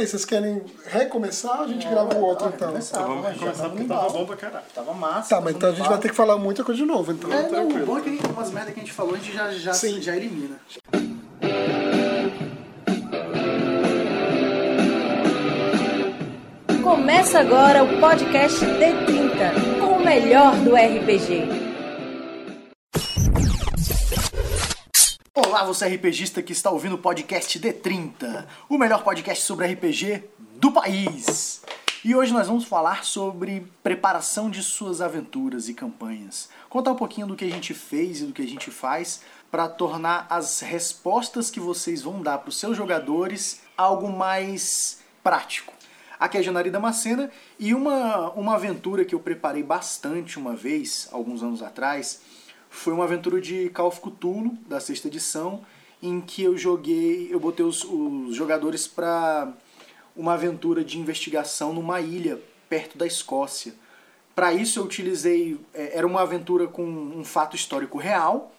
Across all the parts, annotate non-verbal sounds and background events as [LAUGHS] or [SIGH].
aí, vocês querem recomeçar ou a gente É, grava o outro então? recomeçar. Então vamos já começar tamo porque tava bom pra caralho. Tava massa. Tá, mas então a gente vai ter que falar muita coisa de novo, então. É, não, o bom é que umas merda que a gente falou, a gente já, já, Sim. já elimina. Começa agora o podcast D30, com o melhor do RPG. Olá, você RPGista que está ouvindo o podcast D30, o melhor podcast sobre RPG do país. E hoje nós vamos falar sobre preparação de suas aventuras e campanhas. Contar um pouquinho do que a gente fez e do que a gente faz para tornar as respostas que vocês vão dar para os seus jogadores algo mais prático. Aqui é Janari Damascena e uma, uma aventura que eu preparei bastante uma vez, alguns anos atrás, foi uma aventura de Call of Cthulhu, da sexta edição, em que eu joguei, eu botei os, os jogadores para uma aventura de investigação numa ilha perto da Escócia. Para isso eu utilizei, é, era uma aventura com um fato histórico real,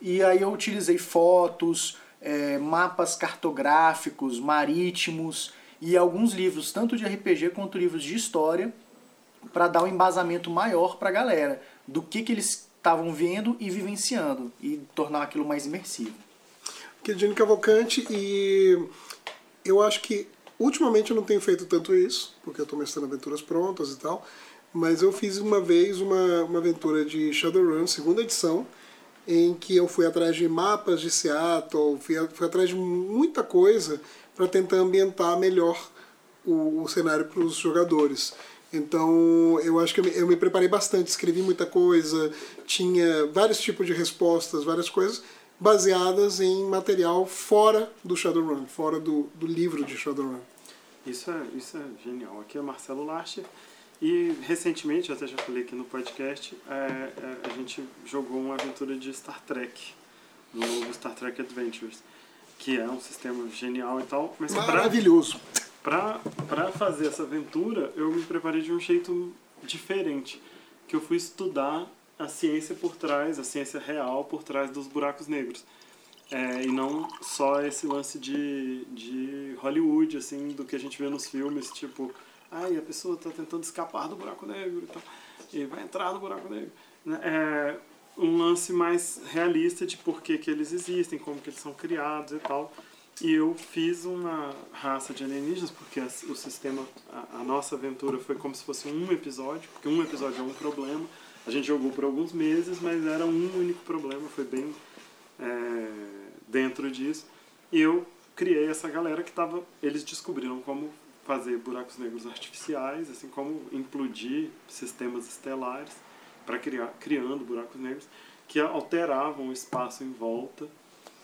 e aí eu utilizei fotos, é, mapas cartográficos, marítimos e alguns livros, tanto de RPG quanto livros de história, para dar um embasamento maior para a galera do que, que eles estavam vendo e vivenciando e tornar aquilo mais imersivo. Dini Cavalcante e eu acho que ultimamente eu não tenho feito tanto isso, porque eu estou mestrando aventuras prontas e tal, mas eu fiz uma vez uma, uma aventura de Shadowrun, segunda edição, em que eu fui atrás de mapas de Seattle, fui, fui atrás de muita coisa para tentar ambientar melhor o, o cenário para os jogadores. Então, eu acho que eu me, eu me preparei bastante, escrevi muita coisa, tinha vários tipos de respostas, várias coisas baseadas em material fora do Shadowrun, fora do, do livro de Shadowrun. Isso é, isso é genial. Aqui é Marcelo Larcher. E recentemente, eu até já falei aqui no podcast, é, é, a gente jogou uma aventura de Star Trek, no novo Star Trek Adventures, que é um sistema genial e tal, mas pra, Maravilhoso. pra, pra fazer essa aventura, eu me preparei de um jeito diferente, que eu fui estudar a ciência por trás, a ciência real por trás dos buracos negros. É, e não só esse lance de, de Hollywood, assim, do que a gente vê nos filmes, tipo, ai, a pessoa está tentando escapar do buraco negro e tal, e vai entrar no buraco negro. Né? É um lance mais realista de por que, que eles existem, como que eles são criados e tal. E eu fiz uma raça de alienígenas, porque o sistema, a, a nossa aventura foi como se fosse um episódio, porque um episódio é um problema. A gente jogou por alguns meses, mas era um único problema, foi bem é, dentro disso. E eu criei essa galera que tava. Eles descobriram como fazer buracos negros artificiais, assim como implodir sistemas estelares para criar criando buracos negros que alteravam o espaço em volta,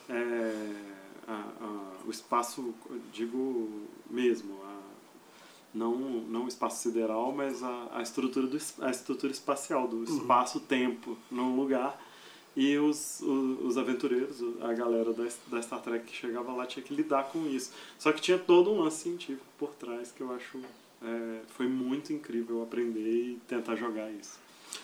é, a- a- o espaço, digo mesmo, a, não não o espaço sideral, mas a, a estrutura do a estrutura espacial do espaço-tempo num lugar e os, os, os aventureiros, a galera da, da Star Trek que chegava lá tinha que lidar com isso. Só que tinha todo um lance científico por trás que eu acho é, foi muito incrível aprender e tentar jogar isso.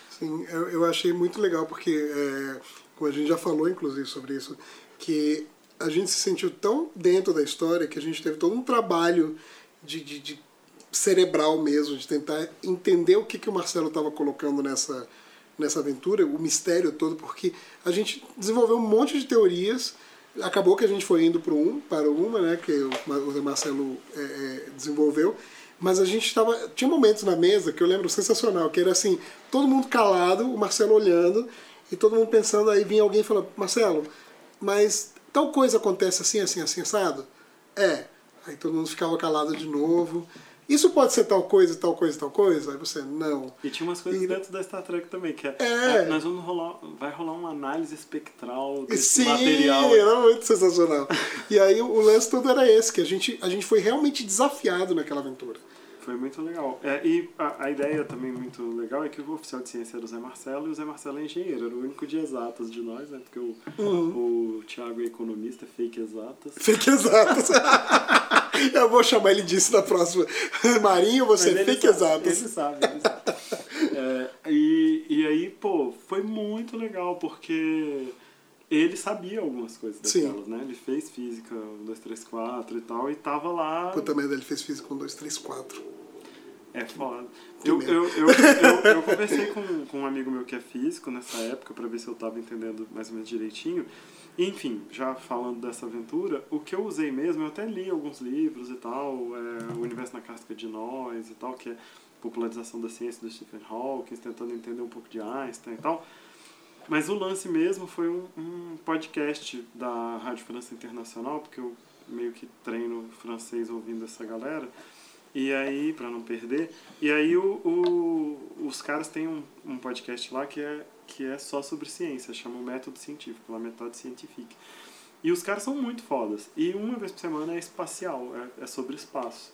Sim, eu, eu achei muito legal porque, é, como a gente já falou inclusive sobre isso, que a gente se sentiu tão dentro da história que a gente teve todo um trabalho de, de, de cerebral mesmo, de tentar entender o que, que o Marcelo estava colocando nessa, nessa aventura, o mistério todo, porque a gente desenvolveu um monte de teorias. Acabou que a gente foi indo para um, para uma, né, que o Ma- o Marcelo é, é, desenvolveu. Mas a gente estava. Tinha momentos na mesa que eu lembro sensacional, que era assim, todo mundo calado, o Marcelo olhando, e todo mundo pensando, aí vinha alguém e falava, Marcelo, mas tal coisa acontece assim, assim, assim, assado? É. Aí todo mundo ficava calado de novo. Isso pode ser tal coisa, tal coisa, tal coisa? Aí você, não. E tinha umas coisas E- dentro da Star Trek também, que é, É. é, nós vamos rolar, vai rolar uma análise espectral desse Sim, material. era muito sensacional. e aí o lance todo era esse, que a gente, a gente foi realmente desafiado naquela aventura. Foi muito legal. É, e a, a ideia também muito legal é que o oficial de ciência era o Zé Marcelo e o Zé Marcelo é engenheiro, era o único de exatas de nós, né? Porque o, Uhum. o Thiago é economista, fake exatas. [LAUGHS] Fake exatas. [LAUGHS] Eu vou chamar ele disso na próxima. [LAUGHS] Marinho, você Mas é fake sabe, exatas. Ele sabe, ele sabe. É, e, e aí, pô, foi muito legal, porque ele sabia algumas coisas Sim. daquelas, né? Ele fez física 1, 2, 3, 4 e tal, e tava lá. Puta merda, ele fez física com 2, 3, 4. É foda. Eu, eu, eu, eu, eu conversei com, com um amigo meu que é físico nessa época pra ver se eu tava entendendo mais ou menos direitinho. Enfim, já falando dessa aventura, o que eu usei mesmo, eu até li alguns livros e tal, é, O Universo na Casca de Nós e tal, que é popularização da ciência do Stephen Hawking, tentando entender um pouco de Einstein e tal. Mas o lance mesmo foi um, um podcast da Rádio França Internacional, porque eu meio que treino francês ouvindo essa galera. E aí, para não perder, e aí o, o- os caras têm um, um podcast lá que é, que é só sobre ciência, chama o Método Científico, La Méthode Scientifique. E os caras são muito fodas. E uma vez por semana é espacial, é, é sobre espaço.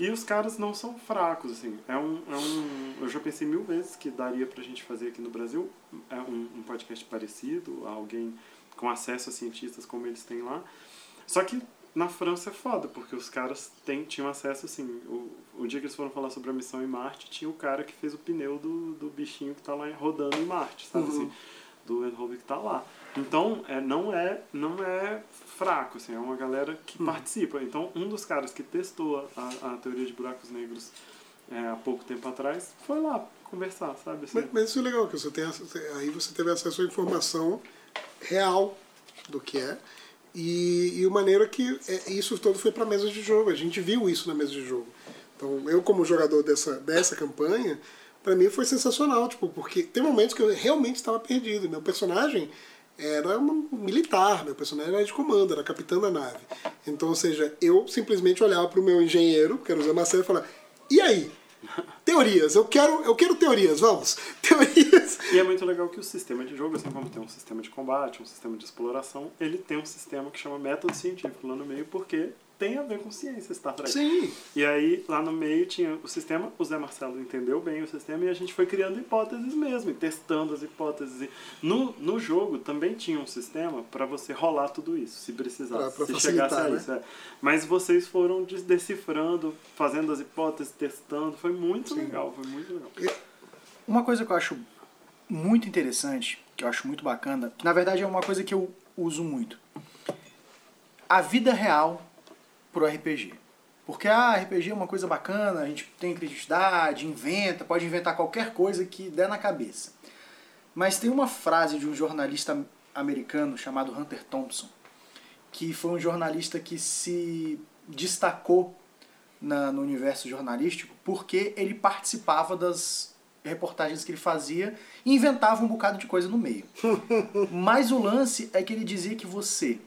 E os caras não são fracos, assim. É um, é um, eu já pensei mil vezes que daria pra gente fazer aqui no Brasil é um, um podcast parecido, alguém com acesso a cientistas como eles têm lá. Só que na França é foda, porque os caras têm, tinham acesso, assim, o, o dia que eles foram falar sobre a missão em Marte, tinha o cara que fez o pneu do, do bichinho que tá lá rodando em Marte, sabe Uhum. assim? Do Rover que tá lá. Então, é, não, é, não é fraco, assim, é uma galera que participa. Então, um dos caras que testou a, a teoria de buracos negros é, há pouco tempo atrás foi lá conversar, sabe? Assim, Mas, mas isso é legal, que você tem, aí você teve acesso à informação real do que é. E, e a maneira que é, isso todo foi para mesa de jogo. A gente viu isso na mesa de jogo. Então, eu como jogador dessa, dessa campanha, para mim foi sensacional, tipo, porque tem momentos que eu realmente estava perdido. Meu personagem era um militar, meu personagem era de comando, era capitão da nave. Então, ou seja, eu simplesmente olhava para o meu engenheiro, que era o Zé Marcelo, e falava: "E aí? Teorias, eu quero, eu quero teorias, vamos. [LAUGHS] Teorias. E é muito legal que o sistema de jogo, assim como tem um sistema de combate, um sistema de exploração, ele tem um sistema que chama método científico lá no meio, porque tem a ver com ciência Star Trek. Sim. E aí, lá no meio tinha o sistema, o Zé Marcelo entendeu bem o sistema e a gente foi criando hipóteses mesmo, e testando as hipóteses. No, no jogo também tinha um sistema para você rolar tudo isso, se precisasse, Pra- pra se chegasse a né? isso. é. Mas vocês foram decifrando, fazendo as hipóteses, testando, foi muito legal, foi muito legal. Uma coisa que eu acho muito interessante, que eu acho muito bacana, que na verdade é uma coisa que eu uso muito. A vida real pro RPG. Porque ah, RPG é uma coisa bacana, a gente tem criatividade, inventa, pode inventar qualquer coisa que der na cabeça. Mas tem uma frase de um jornalista americano chamado Hunter Thompson, que foi um jornalista que se destacou na- no universo jornalístico porque ele participava das reportagens que ele fazia e inventava um bocado de coisa no meio. [LAUGHS] Mas o lance é que ele dizia que você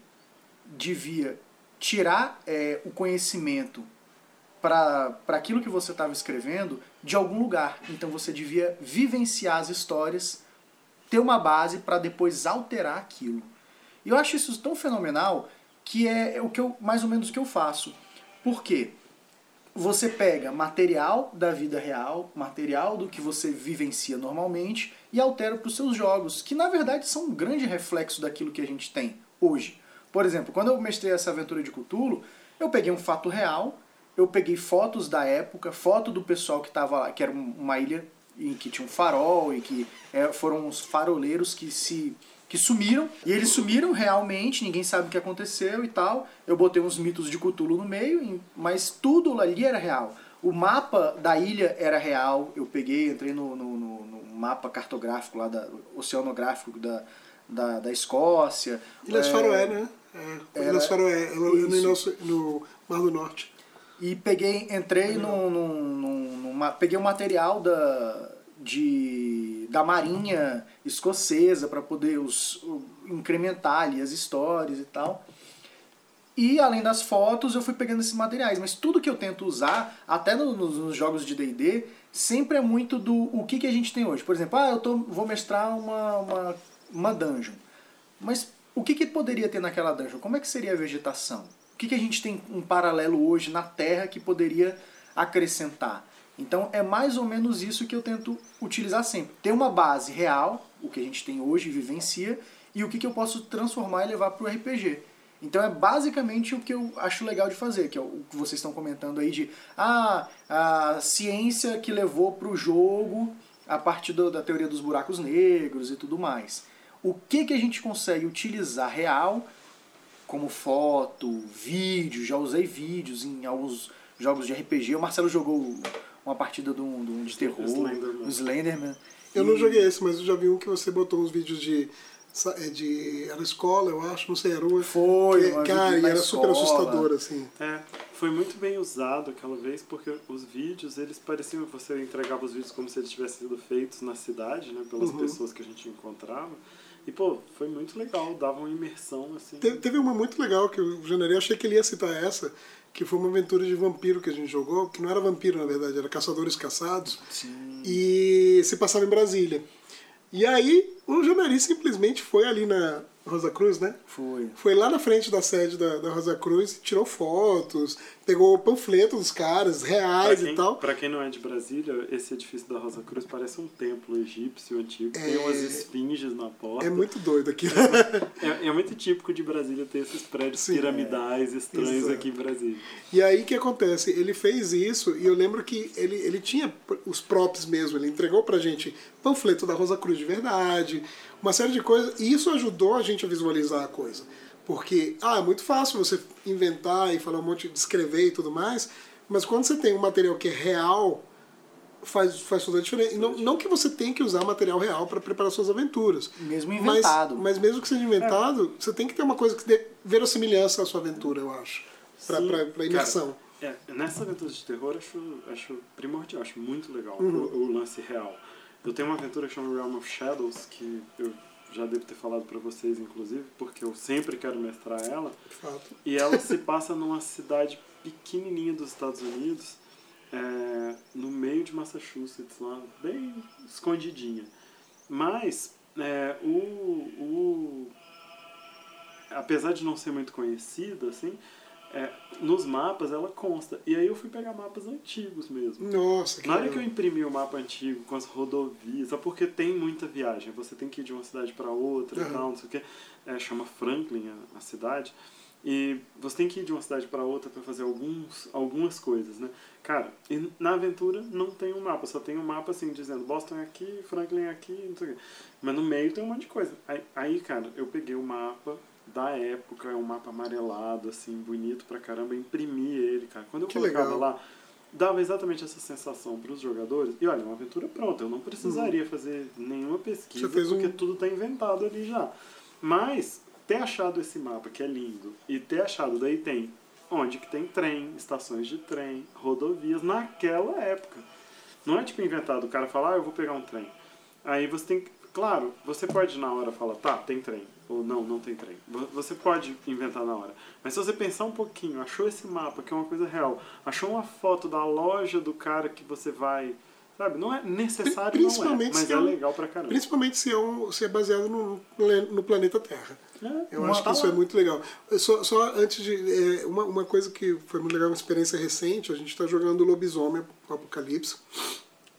devia tirar é, o conhecimento para aquilo que você estava escrevendo de algum lugar. Então você devia vivenciar as histórias, ter uma base para depois alterar aquilo. E eu acho isso tão fenomenal que é o que eu mais ou menos o que eu faço. Por quê? Você pega material da vida real, material do que você vivencia normalmente e altera para os seus jogos, que na verdade são um grande reflexo daquilo que a gente tem hoje. Por exemplo, quando eu mestrei essa aventura de Cthulhu, eu peguei um fato real, eu peguei fotos da época, foto do pessoal que estava lá, que era um- uma ilha em que tinha um farol e que é, foram os faroleiros que se que sumiram e eles sumiram realmente, ninguém sabe o que aconteceu e tal. Eu botei uns mitos de Cthulhu no meio, mas tudo ali era real. O mapa da ilha era real. Eu peguei, entrei no, no, no- no mapa cartográfico lá da oceanográfico da, da, da Escócia. Ilhas É, Faroé, né? É, Ilhas Faroé, no, no, no Mar do Norte. E peguei, entrei num, num, num- numa, peguei o material da, de, da marinha escocesa para poder os, incrementar ali as histórias e tal. E além das fotos, eu fui pegando esses materiais. Mas tudo que eu tento usar, até no- nos, nos jogos de D&D, sempre é muito do o que, que a gente tem hoje. Por exemplo, ah, eu tô, vou mestrar uma, uma, uma dungeon. Mas o que, que poderia ter naquela dungeon? Como é que seria a vegetação? O que, que a gente tem um paralelo hoje na Terra que poderia acrescentar? Então é mais ou menos isso que eu tento utilizar sempre. Ter uma base real, o que a gente tem hoje vivencia, e o que, que eu posso transformar e levar para o RPG. Então é basicamente o que eu acho legal de fazer, que é o que vocês estão comentando aí de ah, a ciência que levou para o jogo a partir do- da teoria dos buracos negros e tudo mais. O que, que a gente consegue utilizar real como foto, vídeo, já usei vídeos em alguns jogos de RPG. O Marcelo jogou uma partida de, um, de, um de terror, Slenderman. o Slenderman. Eu E- não joguei esse, mas eu já vi um que você botou uns vídeos de. é de era escola, eu acho, não sei, era uma. Foi, que- uma cara, e era super escola. assustador, assim. É, foi muito bem usado aquela vez, porque os vídeos, eles pareciam, você entregava os vídeos como se eles tivessem sido feitos na cidade, né, pelas Uhum. pessoas que a gente encontrava. E, pô, foi muito legal, dava uma imersão, assim. Te- Teve uma muito legal que o Janeiro, eu achei que ele ia citar essa, que foi uma aventura de vampiro que a gente jogou, que não era vampiro na verdade, era caçadores caçados, Sim. e se passava em Brasília. E aí o Janari simplesmente foi ali na Rosa Cruz, né? Foi. Foi lá na frente da sede da, da Rosa Cruz, tirou fotos, pegou o panfleto dos caras, reais quem, e tal. pra quem não é de Brasília, esse edifício da Rosa Cruz parece um templo egípcio antigo. Tem É- umas esfinges na porta. É muito doido aquilo. É, é muito típico de Brasília ter esses prédios Sim. piramidais estranhos Exato. aqui em Brasília. E aí o que acontece? Ele fez isso e eu lembro que ele, ele tinha os props mesmo, ele entregou pra gente panfleto da Rosa Cruz de verdade, uma série de coisas, e isso ajudou a gente a visualizar a coisa. Porque, ah, é muito fácil você inventar e falar um monte, descrever e tudo mais, mas quando você tem um material que é real, faz, faz toda a diferença. Não, não que você tenha que usar material real para preparar suas aventuras. Mesmo Mas, inventado. mas mesmo que seja inventado, você tem que ter uma coisa que dê verossimilhança à sua aventura, eu acho. Pra, Sim, pra, pra imersão. É, nessa aventura de terror, acho, acho primordial, acho muito legal Uhum. o, o lance real. Eu tenho uma aventura que chama Realm of Shadows, que eu já devo ter falado pra vocês, inclusive, porque eu sempre quero mestrar ela. de fato. E ela se passa numa cidade pequenininha dos Estados Unidos, é, no meio de Massachusetts, lá, bem escondidinha. Mas é, o, o, apesar de não ser muito conhecida, assim, é, nos mapas ela consta. E aí eu fui pegar mapas antigos mesmo. Nossa, que Na hora que eu imprimi o mapa antigo com as rodovias, só porque tem muita viagem, você tem que ir de uma cidade para outra e Aham. tal, não sei o que, é, chama Franklin a, a cidade, e você tem que ir de uma cidade para outra para fazer alguns, algumas coisas, né? Cara, e na aventura não tem um mapa, só tem um mapa assim dizendo Boston é aqui, Franklin é aqui, não sei o que. Mas no meio tem um monte de coisa. Aí, aí, cara, eu peguei o mapa da época, é um mapa amarelado, assim, bonito pra caramba, imprimi ele, cara. Quando eu Que colocava legal. lá, dava exatamente essa sensação para os jogadores. E olha, uma aventura pronta, eu não precisaria fazer nenhuma pesquisa, Uhum. Fez um- porque tudo está inventado ali já. Mas ter achado esse mapa que é lindo e ter achado daí tem onde que tem trem, estações de trem, rodovias naquela época. Não é tipo inventado, o cara fala, ah, eu vou pegar um trem. Aí você tem que. Claro, você pode na hora falar, tá, tem trem. Ou não, não tem trem. Vo- Você pode inventar na hora. Mas se você pensar um pouquinho, achou esse mapa, que é uma coisa real, achou uma foto da loja do cara que você vai. Sabe? Não é necessário, não é. Principalmente Mas é é legal pra caramba. Principalmente se é, um, se é baseado no, no planeta Terra. É, Eu acho que isso é muito legal. Só, só antes de. é, uma, uma coisa que foi muito legal, uma experiência recente, a gente está jogando Lobisomem Apocalipse.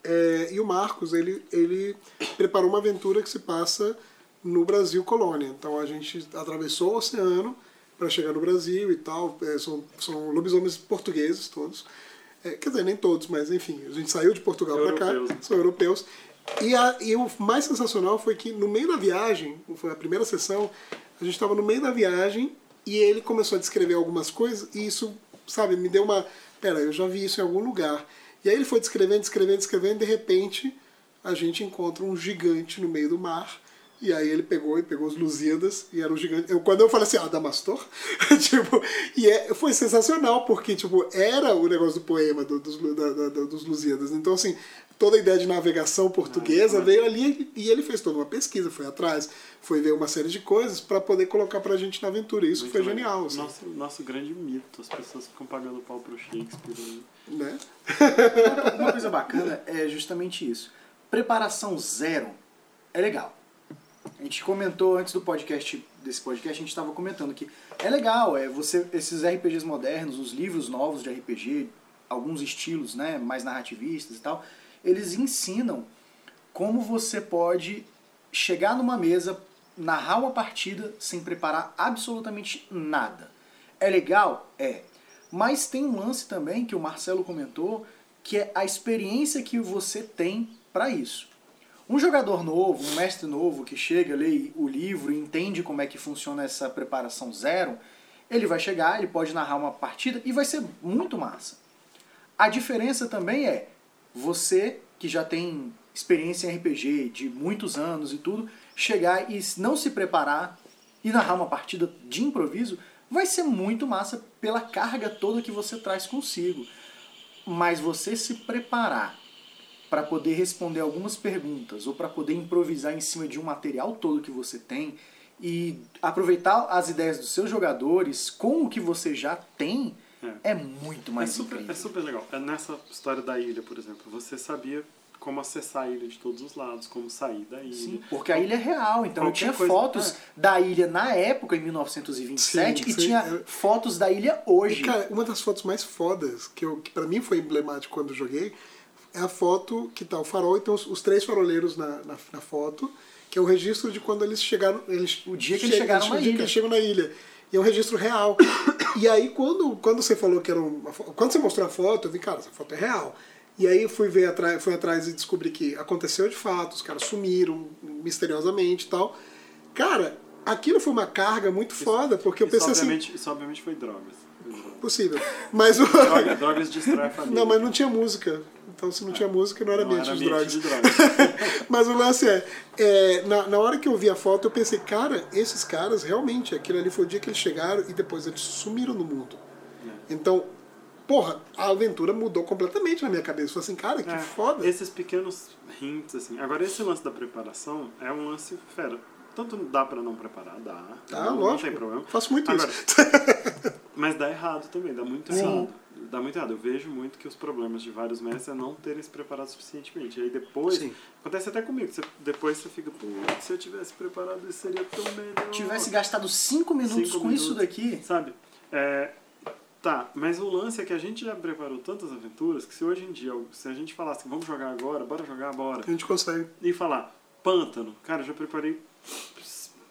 É, e o Marcos, ele, ele preparou uma aventura que se passa no Brasil colônia. Então a gente atravessou o oceano para chegar no Brasil e tal. É, são, são lobisomens portugueses todos. É, quer dizer, nem todos, mas enfim, a gente saiu de Portugal para cá, são europeus. E, a, e o mais sensacional foi que no meio da viagem, foi a primeira sessão, a gente estava no meio da viagem e ele começou a descrever algumas coisas e isso, sabe, me deu uma. Pera, eu já vi isso em algum lugar. E aí ele foi descrevendo, descrevendo, descrevendo, de repente a gente encontra um gigante no meio do mar. E aí ele pegou e pegou os Lusíadas e era um gigante. Eu, quando eu falei assim, ah, Damastor? [LAUGHS] tipo, e é, foi sensacional, porque tipo, era o negócio do poema do- dos, da- da- da- dos Lusíadas. Então, assim, toda a ideia de navegação portuguesa veio ali e ele fez toda uma pesquisa, foi atrás, foi ver uma série de coisas para poder colocar pra gente na aventura. Isso Muito foi genial, assim, Nosso, nosso grande mito. As pessoas ficam pagando pau pro Shakespeare. né? Uma coisa bacana é justamente isso. Preparação zero é legal. A gente comentou antes do podcast, desse podcast, a gente estava comentando que é legal, é você esses RPGs modernos, os livros novos de RPG, alguns estilos, né, mais narrativistas e tal, eles ensinam como você pode chegar numa mesa, narrar uma partida sem preparar absolutamente nada. É legal? É. Mas tem um lance também que o Marcelo comentou, que é a experiência que você tem para isso. Um jogador novo, um mestre novo que chega, lê o livro e entende como é que funciona essa preparação zero, ele vai chegar, ele pode narrar uma partida e vai ser muito massa. A diferença também é você que já tem experiência em RPG de muitos anos e tudo, chegar e não se preparar e narrar uma partida de improviso vai ser muito massa pela carga toda que você traz consigo. Mas você se preparar para poder responder algumas perguntas ou para poder improvisar em cima de um material todo que você tem e aproveitar as ideias dos seus jogadores com o que você já tem é, é muito mais é super, incrível. É super legal. É nessa história da ilha, por exemplo, você sabia como acessar a ilha de todos os lados, como sair da ilha. Sim, porque a ilha é real, então eu tinha coisa- fotos é. da ilha na época, em 1927, Sim, e sim, tinha é. fotos da ilha hoje. E, cara, uma das fotos mais fodas, que, eu, que para mim foi emblemático quando eu joguei, é a foto que tá o farol e tem os, os três faroleiros na, na, na foto, que é o registro de quando eles chegaram. Eles, O dia que eles chegaram na o dia que ilha. eles chegam na ilha. E é um registro real. [COUGHS] e aí, quando, quando você falou que era uma Quando você mostrou a foto, eu vi, cara, essa foto é real. E aí fui ver atrás, fui atrás e descobri que aconteceu de fato, os caras sumiram misteriosamente e tal. Cara, aquilo foi uma carga muito foda, porque eu Isso pensei assim, obviamente, isso obviamente foi drogas. Foi possível. Mas o. Droga- drogas destrói a [LAUGHS] família. Não, mas não tinha música. Então, se não tinha música, não era Não ambiente era de ambiente drogas. de drogas. [LAUGHS] mas o lance é, é, na, na hora que eu vi a foto, eu pensei, cara, esses caras, realmente, aquilo ali foi o dia que eles chegaram e depois eles sumiram no mundo. É. Então, porra, a aventura mudou completamente na minha cabeça. Eu falei assim, cara, que É, foda. Esses pequenos hints, assim. Agora, esse lance da preparação é um lance fera. Tanto dá pra não preparar, dá. Ah, não, não lógico. tem problema. Faço muito Agora, isso. [LAUGHS] Mas dá errado também, dá muito Sim. errado. Dá muito errado. Eu vejo muito que os problemas de vários mestres é não terem se preparado suficientemente. E aí depois, Sim. acontece até comigo, você- depois você fica, pô, se eu tivesse preparado isso seria tão melhor. Tivesse gastado cinco minutos Cinco com isso minutos. daqui, Sabe? É, tá, mas o lance é que a gente já preparou tantas aventuras que se hoje em dia, se a gente falasse, vamos jogar agora, bora jogar, bora. A gente consegue. E falar, pântano, cara, eu já preparei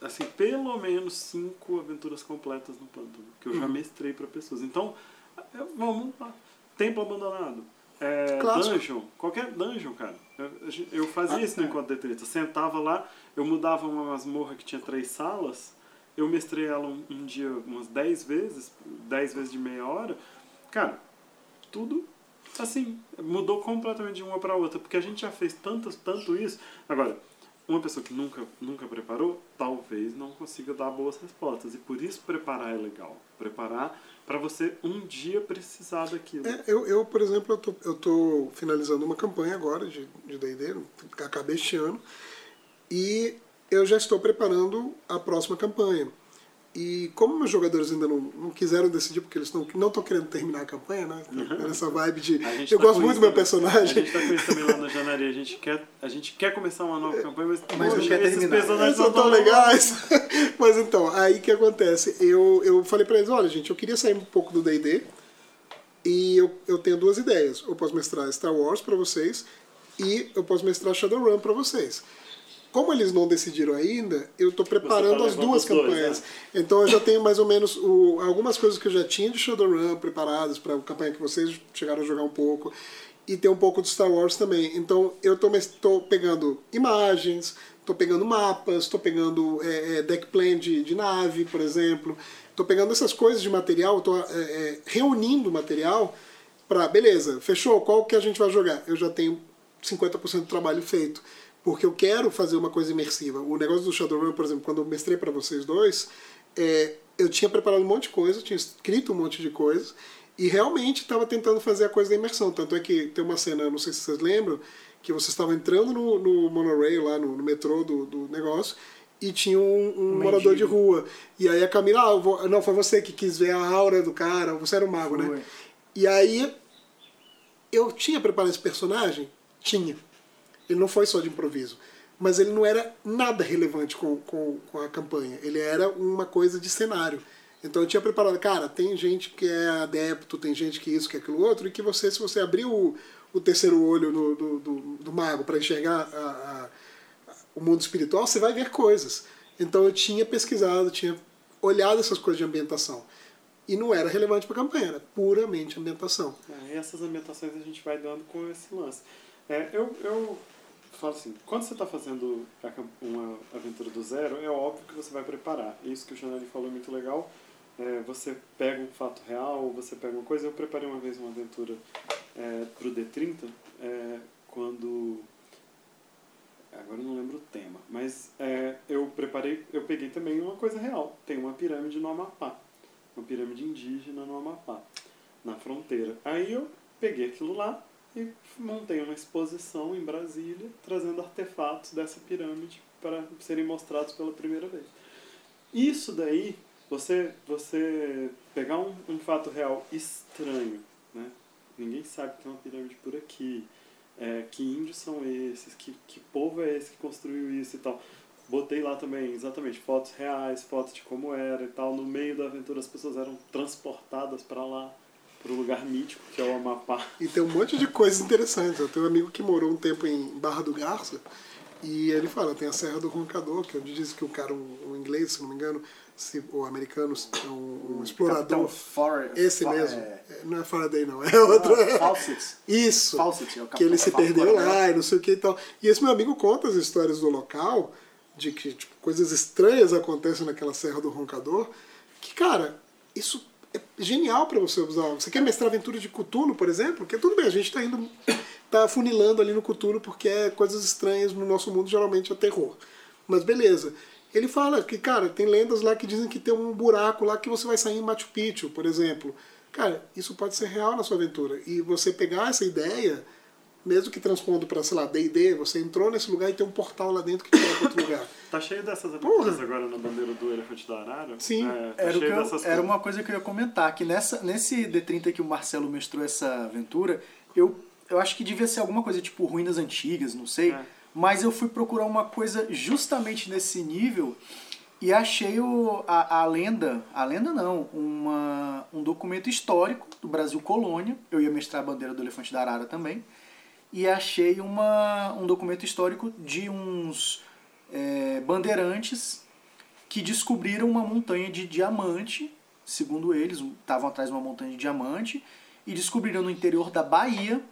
assim, pelo menos cinco aventuras completas no pântano, que eu já mestrei pra pessoas. Então, é, vamos lá. Templo abandonado. É, dungeon, qualquer dungeon, cara. Eu, eu fazia Ah, isso no é. Encontro de Treta. Sentava lá, eu mudava uma masmorra que tinha três salas, eu mestrei ela um, um dia umas dez vezes, dez vezes de meia hora. Cara, tudo assim, mudou completamente de uma para outra, porque a gente já fez tanto, tanto isso. Agora, uma pessoa que nunca, nunca preparou, talvez não consiga dar boas respostas. E por isso preparar é legal. Preparar para você um dia precisar daquilo. É, eu, eu, por exemplo, eu tô, eu tô finalizando uma campanha agora de D&D, acabei este ano, e eu já estou preparando a próxima campanha. E como meus jogadores ainda não, não quiseram decidir, porque eles não não estão querendo terminar a campanha, né? Tá nessa vibe de... A gente Eu tá gosto com muito isso do meu também. personagem. A gente tá com isso também lá na Janaria. A gente quer, a gente quer começar uma nova campanha, mas, Mas não quer esses terminar. personagens são tão legais. [LAUGHS] Mas então, aí que acontece? Eu, eu falei pra eles, olha gente, eu queria sair um pouco do D&D e eu, eu tenho duas ideias. Eu posso mestrar Star Wars pra vocês e eu posso mestrar Shadowrun pra vocês. Como eles não decidiram ainda, eu tô preparando tá as duas os dois, campanhas. né? Então eu já tenho mais ou menos o, algumas coisas que eu já tinha de Shadowrun preparadas para a campanha que vocês chegaram a jogar um pouco. E tem um pouco de Star Wars também. Então eu tô pegando imagens, tô pegando mapas, tô pegando é, é, deck plan de, de nave, por exemplo. Tô pegando essas coisas de material, tô é, é, reunindo material para, beleza, fechou, qual que a gente vai jogar? Eu já tenho 50% do trabalho feito. Porque eu quero fazer uma coisa imersiva. O negócio do Shadowrun, por exemplo, quando eu mestrei para vocês dois, é, eu tinha preparado um monte de coisa, tinha escrito um monte de coisas, e realmente estava tentando fazer a coisa da imersão. Tanto é que tem uma cena, não sei se vocês lembram, que vocês estavam entrando no, no monorail, lá no, no metrô do, do negócio, e tinha um, um morador de rua. E aí a Camila, ah, vou- não, foi você que quis ver a aura do cara, você era o mago, Foi. né? E aí eu tinha preparado esse personagem? Tinha. Ele não foi só de improviso. Mas ele não era nada relevante com, com, com a campanha. Ele era uma coisa de cenário. Então eu tinha preparado, cara, tem gente que é adepto, tem gente que isso, que aquilo outro, e que você, se você abrir o, o terceiro olho no- do, do, do mago para enxergar a- a- o mundo espiritual, você vai ver coisas. Então eu tinha pesquisado, tinha olhado essas coisas de ambientação. E não era relevante para a campanha, era puramente ambientação. É, essas ambientações a gente vai dando com esse lance. É, eu, eu falo assim, quando você está fazendo uma aventura do zero, é óbvio que você vai preparar. Isso que o Janelli falou é muito legal. É, você pega um fato real, você pega uma coisa. Eu preparei uma vez uma aventura é, para o D30, é, quando agora eu não lembro o tema, mas é, eu preparei, eu peguei também uma coisa real. Tem uma pirâmide no Amapá, uma pirâmide indígena no Amapá, na fronteira. Aí eu peguei aquilo lá e montei uma exposição em Brasília, trazendo artefatos dessa pirâmide para serem mostrados pela primeira vez. Isso daí, você, você pegar um, um fato real estranho, né? Ninguém sabe que tem uma pirâmide por aqui. É, que índios são esses, que, que povo é esse que construiu isso e tal. Botei lá também, exatamente, fotos reais, fotos de como era e tal. No meio da aventura as pessoas eram transportadas para lá, para o lugar mítico que é o Amapá. E tem um monte de coisas interessantes. Eu tenho um amigo que morou um tempo em Barra do Garça e ele fala, tem a Serra do Roncador, que é onde diz que o cara, um, um inglês, se não me engano, se, ou americano, é um, um explorador. Capitão For- Esse mesmo. é- É, Não é Faraday, não. É outro. Ah, Fawcett. Isso. Fawcett, é o que ele se perdeu Fawcett. lá e não sei o que e tal. E esse meu amigo conta as histórias do local, de que tipo, coisas estranhas acontecem naquela Serra do Roncador, que, cara, isso é genial para você usar. Você quer mestrar aventura de Cthulhu, por exemplo? Porque tudo bem, a gente tá indo. tá funilando ali no Cthulhu porque é coisas estranhas no nosso mundo, geralmente é terror. Mas beleza. Ele fala que, cara, tem lendas lá que dizem que tem um buraco lá que você vai sair em Machu Picchu, por exemplo. Cara, isso pode ser real na sua aventura. E você pegar essa ideia, mesmo que transpondo para, sei lá, D&D, você entrou nesse lugar e tem um portal lá dentro que te leva para outro lugar. [LAUGHS] Tá cheio dessas aventuras agora na bandeira do Elefante da Arara? Sim. É, tá Era, eu- era uma coisa que eu ia comentar, que nessa, nesse D30 que o Marcelo mestrou essa aventura, eu, eu acho que devia ser alguma coisa tipo ruínas antigas, não sei. É. Mas eu fui procurar uma coisa justamente nesse nível e achei o, a, a lenda, a lenda não, uma, um documento histórico do Brasil Colônia. Eu ia mestrar a bandeira do Elefante da Arara também. E achei uma, um documento histórico de uns é, bandeirantes que descobriram uma montanha de diamante, segundo eles, estavam atrás de uma montanha de diamante, e descobriram no interior da Bahia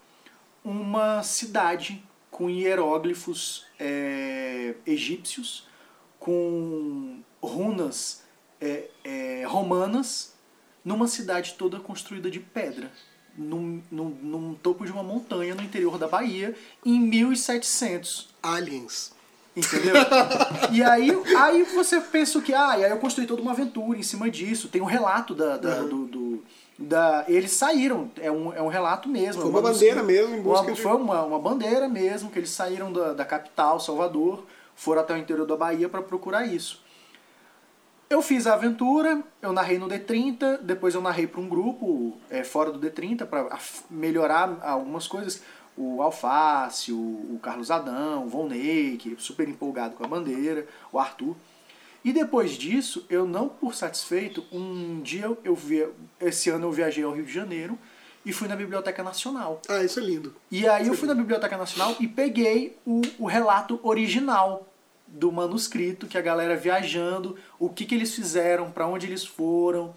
uma cidade com hieróglifos é, egípcios, com runas é, é, romanas, numa cidade toda construída de pedra, num, num, num topo de uma montanha no interior da Bahia, em 1700. Aliens. Entendeu? [LAUGHS] e aí, aí você pensa que, ah, e aí eu construí toda uma aventura em cima disso. Tem um relato da. da- do, do- da, eles saíram, é um, é um relato mesmo. Foi é uma busca- bandeira mesmo, em busca uma- de- Foi uma, uma bandeira mesmo, que eles saíram da, da capital, Salvador, foram até o interior da Bahia para procurar isso. Eu fiz a aventura, eu narrei no D30, depois eu narrei para um grupo é, fora do D30 para melhorar algumas coisas. O Alface, o, o Carlos Adão, o Volney, que é super empolgado com a bandeira, o Arthur. E depois disso, eu não por satisfeito, um dia eu, vi, esse ano eu viajei ao Rio de Janeiro e fui na Biblioteca Nacional. Ah, isso é lindo. E aí eu fui na Biblioteca Nacional e peguei o, o relato original do manuscrito, que a galera viajando, o que, que eles fizeram, para onde eles foram.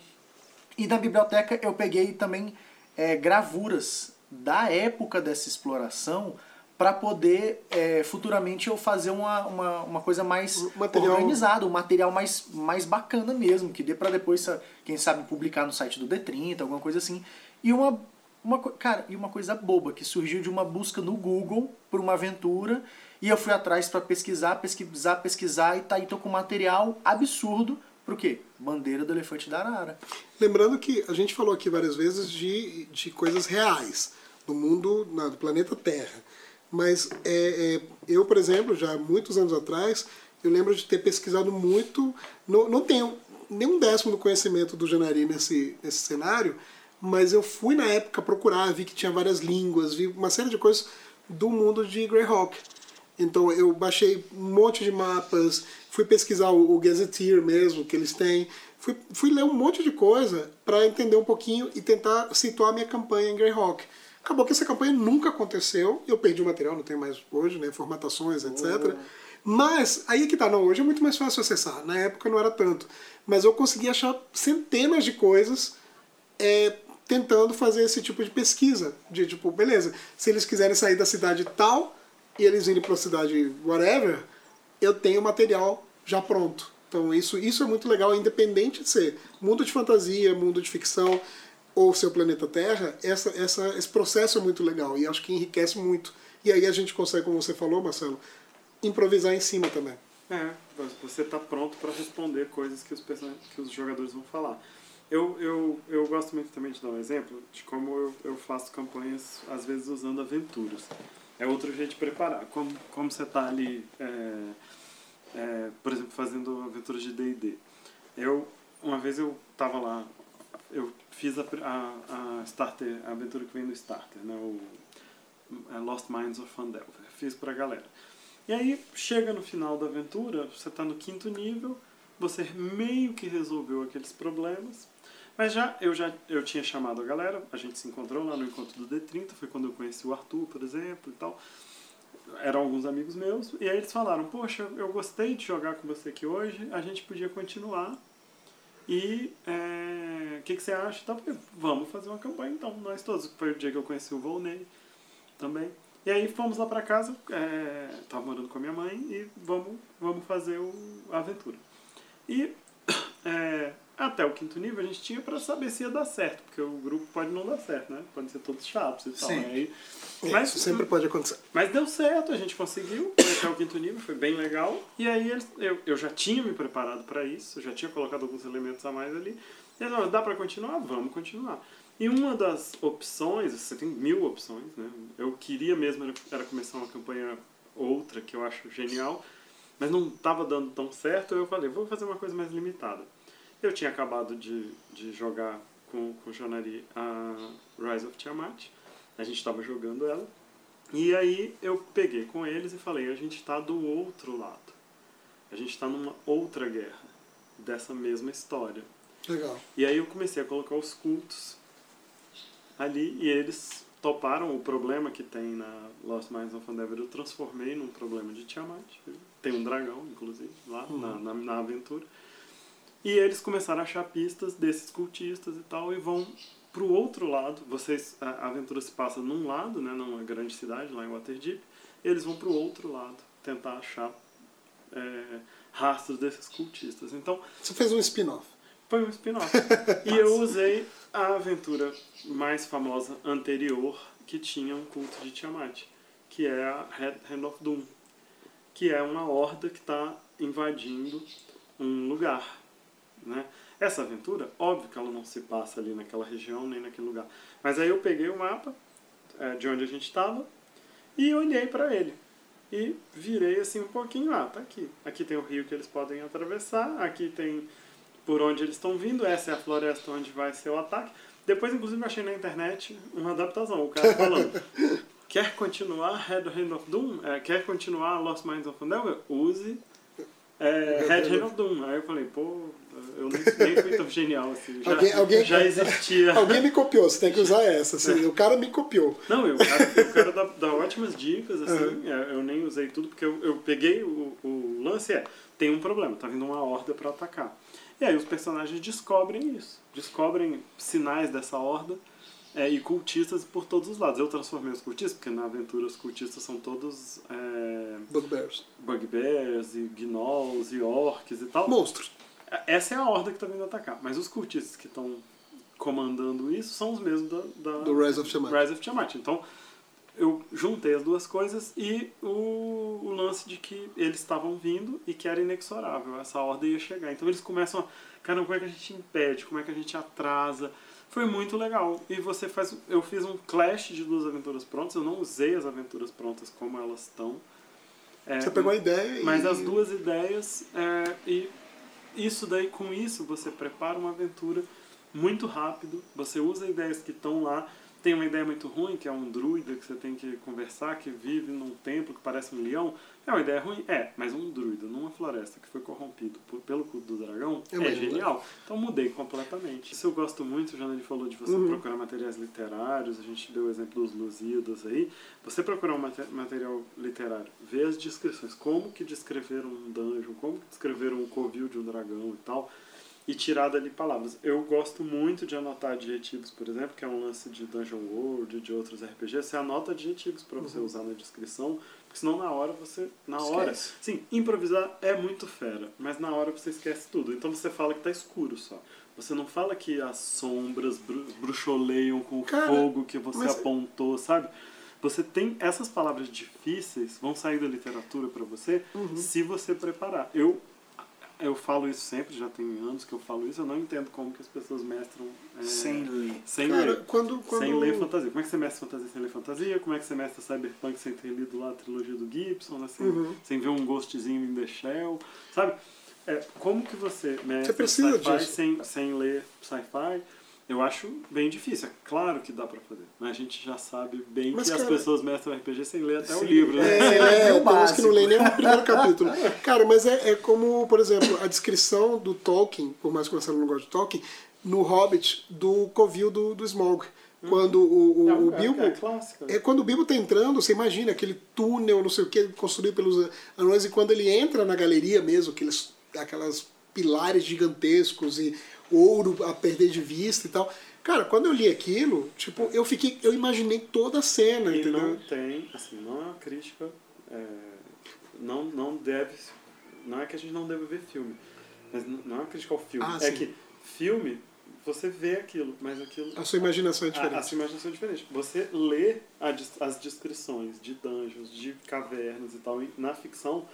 E na biblioteca eu peguei também é, gravuras da época dessa exploração para poder é, futuramente eu fazer uma, uma, uma coisa mais material- organizada, um material mais, mais bacana mesmo, que dê para depois, quem sabe, publicar no site do D30, alguma coisa assim. E uma, uma cara, e uma coisa boba que surgiu de uma busca no Google por uma aventura e eu fui atrás para pesquisar, pesquisar, pesquisar e tá tô com material absurdo pro quê? Bandeira do elefante da arara. Lembrando que a gente falou aqui várias vezes de, de coisas reais do mundo, do planeta Terra. Mas é, é, eu, por exemplo, já muitos anos atrás, eu lembro de ter pesquisado muito. Não, não tenho nem um décimo do conhecimento do Janari nesse, nesse cenário, mas eu fui na época procurar, vi que tinha várias línguas, vi uma série de coisas do mundo de Greyhawk. Então eu baixei um monte de mapas, fui pesquisar o, o Gazetteer mesmo que eles têm, fui, fui ler um monte de coisa para entender um pouquinho e tentar situar minha campanha em Greyhawk. Acabou que essa campanha nunca aconteceu, eu perdi o material, não tem mais hoje, né, formatações, etc. Mas aí é que tá, não, hoje é muito mais fácil acessar, na época não era tanto. Mas eu consegui achar centenas de coisas é, tentando fazer esse tipo de pesquisa. De tipo, beleza, se eles quiserem sair da cidade tal, e eles irem para a cidade whatever, eu tenho material já pronto. Então isso, isso é muito legal, independente de ser mundo de fantasia, mundo de ficção ou seu planeta Terra, essa, essa, esse processo é muito legal e acho que enriquece muito. E aí a gente consegue, como você falou, Marcelo, improvisar em cima também. É, você está pronto para responder coisas que os, que os jogadores vão falar. Eu, eu, eu gosto muito também de dar um exemplo de como eu, eu faço campanhas, às vezes usando aventuras. É outro jeito de preparar. Como, como você está ali, é, é, por exemplo, fazendo aventuras de D&D. Eu, uma vez eu estava lá, eu fiz a, a, a starter, a aventura que vem do starter, né, o é, Lost Minds of Fandelver. Fiz para a galera. E aí, chega no final da aventura, você está no quinto nível, você meio que resolveu aqueles problemas, mas já eu já eu tinha chamado a galera, a gente se encontrou lá no encontro do D30, foi quando eu conheci o Arthur, por exemplo, e tal. Eram alguns amigos meus, e aí eles falaram: Poxa, eu gostei de jogar com você aqui hoje, a gente podia continuar. E o é, que, que você acha? Tá, vamos fazer uma campanha então, nós todos. Foi o dia que eu conheci o Volney também. E aí fomos lá pra casa, é, tava morando com a minha mãe, e vamos, vamos fazer o, a aventura. E é, [COUGHS] até o quinto nível a gente tinha para saber se ia dar certo, porque o grupo pode não dar certo, né? Podem ser todos chatos e tal. Sim. Aí, mas, Isso sempre pode acontecer. Mas deu certo, a gente conseguiu, até o quinto nível, foi bem legal. E aí eu, eu já tinha me preparado para isso, já tinha colocado alguns elementos a mais ali. E eles dá para continuar? Vamos continuar. E uma das opções, você tem mil opções, né? Eu queria mesmo era, era começar uma campanha outra que eu acho genial, mas não estava dando tão certo, eu falei, vou fazer uma coisa mais limitada. Eu tinha acabado de, de jogar com, com o Jonari a Rise of Tiamat. A gente estava jogando ela. E aí eu peguei com eles e falei, a gente está do outro lado. A gente está numa outra guerra dessa mesma história. Legal. E aí eu comecei a colocar os cultos ali e eles toparam o problema que tem na Lost Minds of Endeavor. Eu transformei num problema de Tiamat. Tem um dragão, inclusive, lá uhum. na, na, na aventura. E eles começaram a achar pistas desses cultistas e tal, e vão para o outro lado. Vocês, a aventura se passa num lado, né, numa grande cidade, lá em Waterdeep, e eles vão para o outro lado tentar achar é, rastros desses cultistas. Então, Você fez um spin-off. Foi um spin-off. [LAUGHS] e eu usei a aventura mais famosa anterior que tinha um culto de Tiamat, que é a Hand of Doom, que é uma horda que está invadindo um lugar. Né? Essa aventura, óbvio que ela não se passa ali naquela região nem naquele lugar. Mas aí eu peguei o mapa é, de onde a gente estava e olhei para ele. E virei assim um pouquinho, ah, tá aqui. Aqui tem o rio que eles podem atravessar, aqui tem por onde eles estão vindo, essa é a floresta onde vai ser o ataque. Depois, inclusive, achei na internet uma adaptação, o cara falando, [LAUGHS] quer continuar Red Hand of Doom? É, quer continuar Lost Minds of Endeavor? Use é, Red Hand of Doom. Aí eu falei, pô, eu nem, fui tão genial assim. Já, alguém, alguém, já existia. Alguém me copiou, você tem que usar essa. Assim, é. O cara me copiou. Não, eu, o cara, o cara dá, dá ótimas dicas, assim. Uhum. Eu nem usei tudo, porque eu, eu peguei o, o lance é, tem um problema, tá vindo uma horda para atacar. E aí os personagens descobrem isso. Descobrem sinais dessa horda é, e cultistas por todos os lados. Eu transformei os cultistas, porque na aventura os cultistas são todos. É, Bugbears. Bugbears, e gnolls, e orcs e tal. Monstros. Essa é a horda que está vindo atacar. Mas os cultistas que estão comandando isso são os mesmos da, da do Rise of Tiamat. Rise of Tiamat. Então, eu juntei as duas coisas e o, o lance de que eles estavam vindo e que era inexorável, essa horda ia chegar. Então eles começam a, cara, como é que a gente impede, como é que a gente atrasa. Foi muito legal. E você faz, eu fiz um clash de duas aventuras prontas, eu não usei as aventuras prontas como elas estão. É, você pegou a ideia Mas e... as duas ideias é, e isso daí, com isso, você prepara uma aventura muito rápido, você usa ideias que estão lá, tem uma ideia muito ruim, que é um druida que você tem que conversar, que vive num templo que parece um leão. É uma ideia ruim? É, mas um druida numa floresta que foi corrompido por, pelo culto do dragão é, é genial. Então mudei completamente. Isso eu gosto muito, já ele falou de você uhum. procurar materiais literários, a gente deu o exemplo dos Lusíadas aí. Você procurar um material literário, ver as descrições, como que descreveram um dungeon, como que descreveram o covil de um dragão e tal e tirar dali palavras. Eu gosto muito de anotar adjetivos, por exemplo, que é um lance de Dungeon World, de outros RPGs. Você anota adjetivos para você usar na descrição, porque senão na hora você. Na hora. Esquece. Sim, improvisar é muito fera, mas na hora você esquece tudo. Então você fala que tá escuro só. Você não fala que as sombras bru bruxoleiam com o Cara, fogo que você mas- apontou, sabe? Você tem essas palavras difíceis vão sair da literatura para você Uhum. se você preparar. Eu eu falo isso sempre, já tem anos que eu falo isso, eu não entendo como que as pessoas mestram é, Sem ler. sem Cara, ler. quando, quando... Sem ler fantasia. Como é que você mestra fantasia sem ler fantasia? Como é que você mestra Cyberpunk sem ter lido lá a trilogia do Gibson, né? sem, Uhum. sem ver um ghostzinho in the shell? Sabe? É, como que você mestra precisa sci-fi sem, sem ler sci-fi? Eu acho bem difícil. É claro que dá pra fazer. Mas a gente já sabe bem Mas, que as cara, pessoas mestram RPG sem ler até o Sim, livro, né? É, ler é, o uns que básico. não lê nem o primeiro capítulo. Cara, mas é, é como, por exemplo, a descrição do Tolkien, por mais que o Marcelo não goste de Tolkien, no Hobbit, do covil do, do Smaug. Quando o, o, É, o é- Bilbo... é clássica. É quando o Bilbo tá entrando, você imagina aquele túnel, não sei o que, construído pelos anões, e quando ele entra na galeria mesmo, aqueles, aquelas pilares gigantescos e ouro a perder de vista e tal. Cara, quando eu li aquilo, tipo, eu fiquei, eu imaginei toda a cena, E entendeu? não tem, assim, não é uma crítica, é, não, não deve, não é que a gente não deve ver filme, mas não é uma crítica ao filme, Ah, é sim. que filme, você vê aquilo, mas aquilo... A sua imaginação é a, a diferente. sua imaginação é diferente. Você lê a as descrições de dungeons, de cavernas e tal, e na ficção,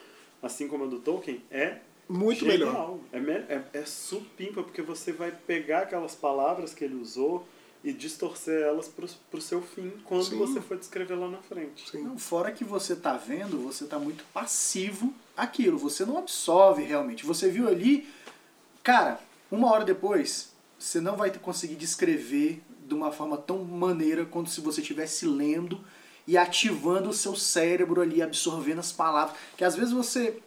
assim como a do Tolkien, é Muito genial. melhor. É, é, é supimpa, porque você vai pegar aquelas palavras que ele usou e distorcer elas pro, pro seu fim quando Sim. você for descrever lá na frente. Sim. Não, fora que você tá vendo, você tá muito passivo aquilo, você não absorve realmente. Você viu ali, cara, uma hora depois, você não vai conseguir descrever de uma forma tão maneira quanto se você estivesse lendo e ativando o seu cérebro ali, absorvendo as palavras. Que às vezes você,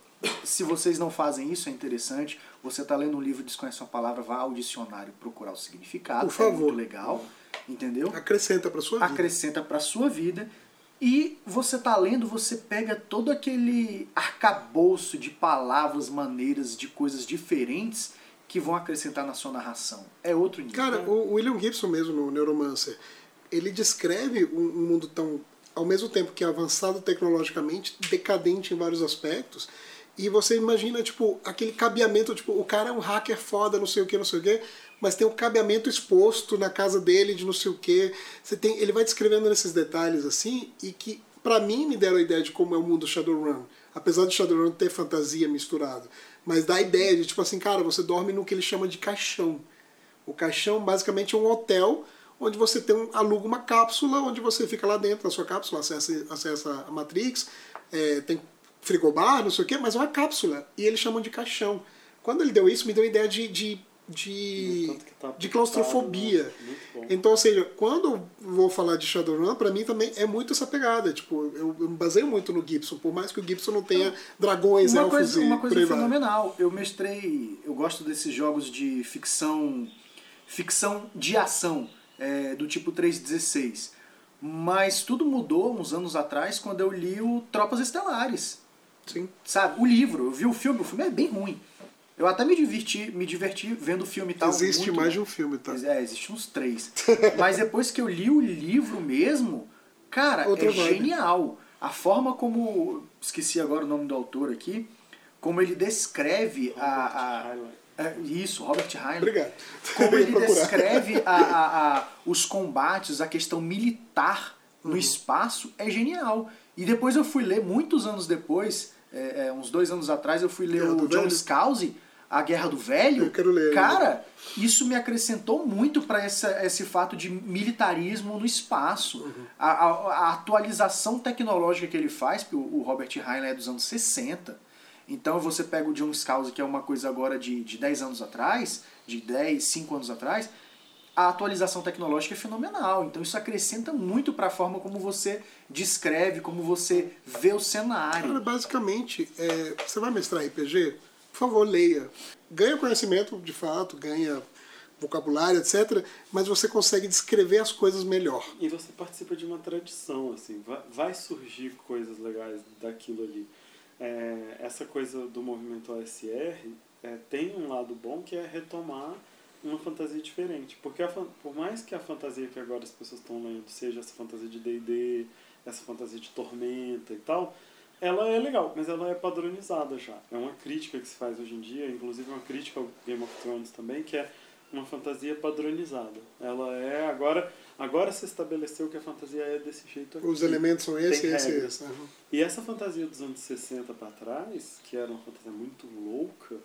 se vocês não fazem isso, é interessante, você tá lendo um livro desconhece uma palavra, vá ao dicionário procurar o significado, Por favor. é muito legal, entendeu? Acrescenta pra sua vida. acrescenta para sua vida e você tá lendo, você pega todo aquele arcabouço de palavras, maneiras, de coisas diferentes que vão acrescentar na sua narração. É outro nível. Cara, o William Gibson mesmo no Neuromancer, ele descreve um, um mundo tão, ao mesmo tempo que avançado tecnologicamente, decadente em vários aspectos, e você imagina, tipo, aquele cabeamento, tipo, o cara é um hacker foda, não sei o que, não sei o que, mas tem um cabeamento exposto na casa dele de não sei o que. Você tem, ele vai descrevendo nesses detalhes assim, e que pra mim me deram a ideia de como é o mundo Shadowrun. Apesar de Shadowrun ter fantasia misturada. Mas dá a ideia de, tipo assim, cara, você dorme no que ele chama de caixão. O caixão basicamente é um hotel onde você tem um, aluga uma cápsula, onde você fica lá dentro da sua cápsula, acessa, acessa a Matrix, é, tem frigobar, não sei o quê, mas é uma cápsula. E eles chamam de caixão. Quando ele deu isso, me deu a ideia de, de, de, tá de claustrofobia. né? Bom. Então, ou seja, quando eu vou falar de Shadowrun, pra mim também é muito essa pegada. Tipo, eu, eu me baseio muito no Gibson, por mais que o Gibson não tenha dragões, uma elfos coisa, e uma coisa vai. fenomenal. Eu mestrei, eu gosto desses jogos de ficção, ficção de ação, é, do tipo 316. Mas tudo mudou uns anos atrás quando eu li o Tropas Estelares. Sim. Sabe, o livro, eu vi o filme, o filme é bem ruim. Eu até me diverti, me diverti vendo o filme e tal. Existe muito mais de um filme, tá? É, existe uns três. [LAUGHS] Mas depois que eu li o livro mesmo, cara, Outra é vibe. genial. A forma como. Esqueci agora o nome do autor aqui. Como ele descreve a. a é, isso, Robert Heinlein. Obrigado. Como [LAUGHS] ele descreve [LAUGHS] a, a- a- os combates, a questão militar no Uhum. espaço, é genial. E depois eu fui ler, muitos anos depois, é, é, uns dois anos atrás, eu fui ler Guerra o John Velho? Scalzi, A Guerra do Velho. Eu quero ler ainda. Cara, isso me acrescentou muito para esse fato de militarismo no espaço. Uhum. A, a- a atualização tecnológica que ele faz, porque o, o Robert Heinlein é dos anos 60. Então você pega o John Scalzi, que é uma coisa agora de, de 10 anos atrás, de 10, 5 anos atrás, a atualização tecnológica é fenomenal. Então isso acrescenta muito para a forma como você descreve, como você vê o Cara, cenário. basicamente, é, você vai mestrar RPG? Por favor, leia. Ganha conhecimento, de fato, ganha vocabulário, etc. Mas você consegue descrever as coisas melhor. E você participa de uma tradição, assim, vai, vai surgir coisas legais daquilo ali. É, essa coisa do movimento OSR é, tem um lado bom que é retomar uma fantasia diferente. Porque a, por mais que a fantasia que agora as pessoas estão lendo seja essa fantasia de D&D, essa fantasia de tormenta e tal, ela é legal, mas ela é padronizada já. É uma crítica que se faz hoje em dia, inclusive uma crítica ao Game of Thrones também, que é uma fantasia padronizada. Ela é agora agora se estabeleceu que a fantasia é desse jeito aqui. Os elementos são esse, esse e esse. Aham. E essa fantasia dos anos 60 para trás, que era uma fantasia muito louca?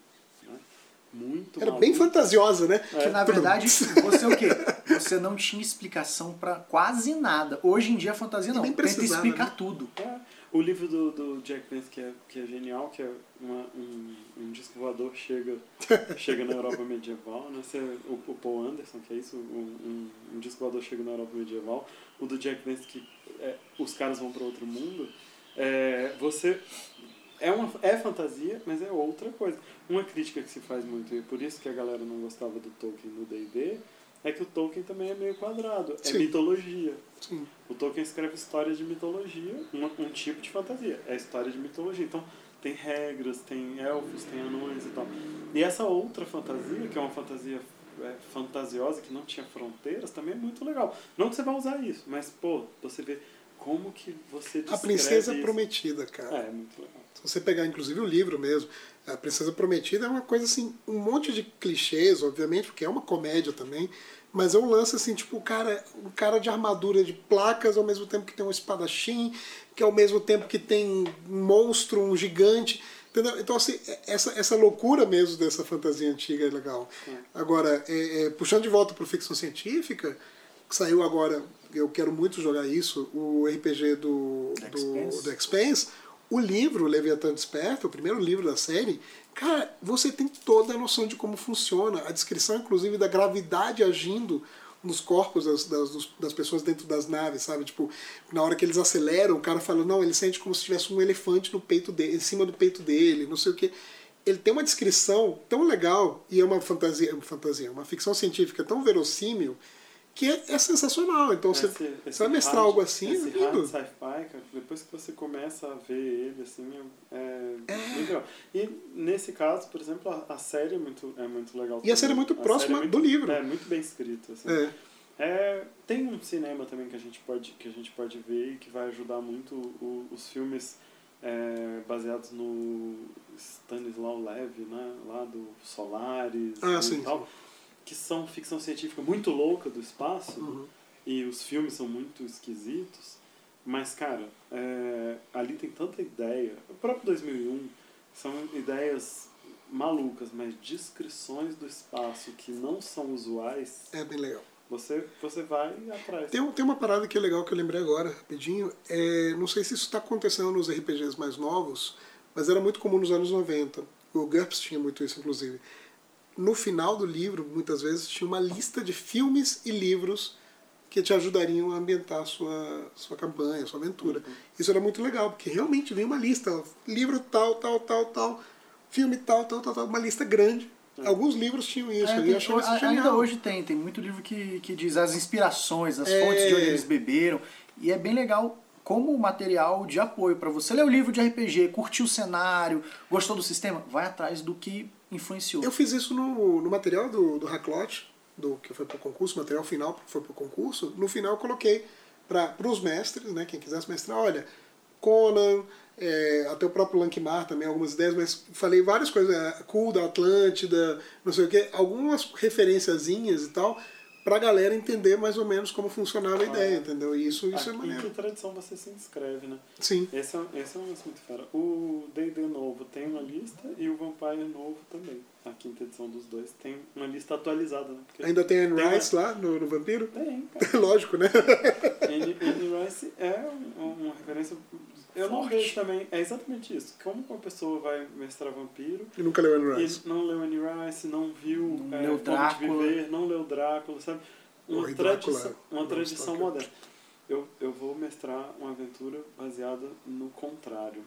Muito Era bem maluca. fantasiosa, né? É. Que na verdade, você o quê? Você não tinha explicação pra quase nada. Hoje em dia a fantasia não. Tenta explicar né? tudo. É, o livro do, do Jack Vance, que é, que é genial, que é uma, um, um disco voador chega, [LAUGHS] chega na Europa medieval, né? Você, o, o Paul Anderson, que é isso, um, um, um disco voador chega na Europa medieval. O do Jack Vance, que é, os caras vão para outro mundo. É, você é, uma, é fantasia, mas é outra coisa. Uma crítica que se faz muito, e por isso que a galera não gostava do Tolkien no D&D, é que o Tolkien também é meio quadrado. É Sim. mitologia. Sim. O Tolkien escreve histórias de mitologia, uma- um tipo de fantasia. É história de mitologia. Então, tem regras, tem elfos, tem anões e tal. E essa outra fantasia, que é uma fantasia é, fantasiosa, que não tinha fronteiras, também é muito legal. Não que você vai usar isso, mas, pô, você vê como que você A Princesa isso. Prometida, cara. É, é muito legal. Se você pegar, inclusive, o livro mesmo, A Princesa Prometida é uma coisa assim, um monte de clichês, obviamente, porque é uma comédia também, mas é um lance assim, tipo, o cara, um cara de armadura de placas, ao mesmo tempo que tem um espadachim, que ao mesmo tempo que tem um monstro, um gigante. Entendeu? Então, assim, essa, essa loucura mesmo dessa fantasia antiga é legal. Agora, é, é, puxando de volta para ficção científica, que saiu agora, eu quero muito jogar isso, o RPG do, The do, do Expanse, o livro Leviatã Desperta, o primeiro livro da série, cara, você tem toda a noção de como funciona, a descrição, inclusive, da gravidade agindo nos corpos das, das, das pessoas dentro das naves, sabe? Tipo, na hora que eles aceleram, o cara fala, não, ele sente como se tivesse um elefante no peito dele, em cima do peito dele, não sei o que. Ele tem uma descrição tão legal e é uma fantasia, uma fantasia, uma ficção científica tão verossímil que é, é sensacional. Então você, Esse- esse você vai mestrar algo assim, é esse hard lindo. sci-fi, cara, depois que você começa a ver ele, assim, é, é muito legal. E nesse caso, por exemplo, a, a série é muito, é muito legal. E a série é também. muito próxima série do livro. É, muito bem escrita, assim. É. É, tem um cinema também que a gente pode, que a gente pode ver e que vai ajudar muito o- os filmes é, baseados no Stanislaw Levy, né, lá do Solaris Ah, e sim, tal, sim. Que são ficção científica muito louca do espaço Uhum. e os filmes são muito esquisitos, mas cara, é, ali tem tanta ideia. O próprio 2001 são ideias malucas, mas descrições do espaço que não são usuais, É bem legal. você, você vai atrás. Tem, tem uma parada que é legal que eu lembrei agora, rapidinho. É, não sei se isso está acontecendo nos RPGs mais novos, mas era muito comum nos anos 90. O GURPS tinha muito isso, inclusive. No final do livro, muitas vezes, tinha uma lista de filmes e livros que te ajudariam a ambientar a sua, sua campanha, a sua aventura. Isso era muito legal, porque realmente vinha uma lista. Livro tal, tal, tal, tal. Filme tal, tal, tal, tal. Uma lista grande. Alguns livros tinham isso. É, tem- eu achava isso a- genial. ainda hoje tem, tem muito livro que, que diz as inspirações, as É. fontes de onde eles beberam. E é bem legal como material de apoio para você ler o livro de RPG, curtiu o cenário, gostou do sistema, vai atrás do que influenciou. Eu fiz isso no, no material do, do Hacklote, do que foi para o concurso, material final que foi para o concurso. No final eu coloquei para os mestres, né, quem quisesse mestrar, olha, Conan, é, até o próprio Lankmar também, algumas ideias, mas falei várias coisas, é, Cool da Atlântida, não sei o que, algumas referenciazinhas e tal, para a galera entender mais ou menos como funcionava a ideia, entendeu? E isso, isso é Ah, em maneiro. que tradição você se inscreve, né? Sim. Esse é, esse é um lance muito fera. O D&D novo tem uma lista e o Vampire novo também. A quinta edição dos dois tem uma lista atualizada, né? Porque Ainda tem Anne Tem uma- Rice lá no, no Vampiro? Tem, [LAUGHS] cara. Lógico, né? Anne, Rice é um- uma referência... Eu não Forte. vejo também... É exatamente isso. Como uma pessoa vai mestrar vampiro e nunca leu Anne Rice. e não leu Anne Rice, não viu Não é, leu Drácula. Viver, não leu Drácula, sabe? Uma Oi, Drácula, tradição, uma Bram tradição moderna. Eu, eu vou mestrar uma aventura baseada no contrário.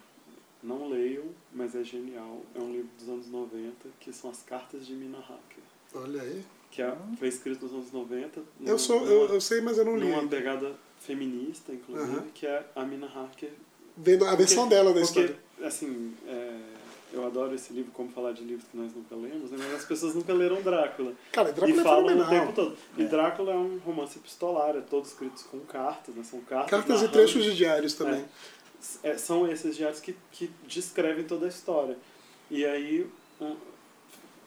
Não leiam, mas é genial. É um livro dos anos 90, que são as cartas de Mina Hacker. Olha aí. Que é, foi escrito nos anos 90. Eu, numa- sou, eu, eu sei, mas eu não li. numa pegada feminista, inclusive, Aham. que é a Mina Hacker Vendo a versão dela da porque, história. assim, é, eu adoro esse livro, Como Falar de Livros que Nós Nunca Lemos, né? mas as pessoas nunca leram Drácula. Cara, Drácula e é falam o fenomenal. tempo todo. E Drácula é um romance epistolar, é todos escritos com cartas, né? São cartas. Cartas e trechos de diários também. é, são esses diários que, que descrevem toda a história. E aí um,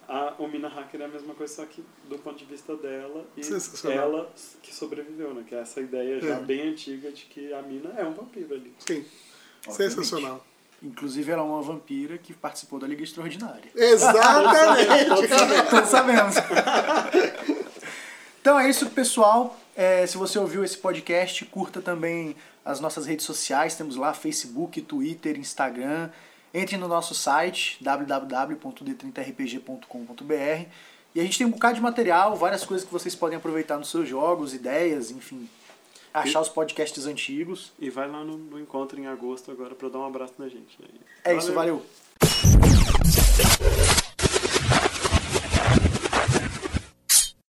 a, o Mina Hacker é a mesma coisa, só que do ponto de vista dela e ela que sobreviveu, né? Que é essa ideia já É. bem antiga de que a Mina é um vampiro ali. Sim. Obviamente. Sensacional. Inclusive, ela é uma vampira que participou da Liga Extraordinária. Exatamente. Todos sabemos. então é isso, pessoal. É, se você ouviu esse podcast, curta também as nossas redes sociais. Temos lá Facebook, Twitter, Instagram. Entre no nosso site www.d30rpg.com.br e a gente tem um bocado de material, várias coisas que vocês podem aproveitar nos seus jogos, ideias, enfim. Achar os podcasts antigos. E vai lá no, no encontro em agosto agora pra dar um abraço na gente. né? É isso, Valeu. valeu.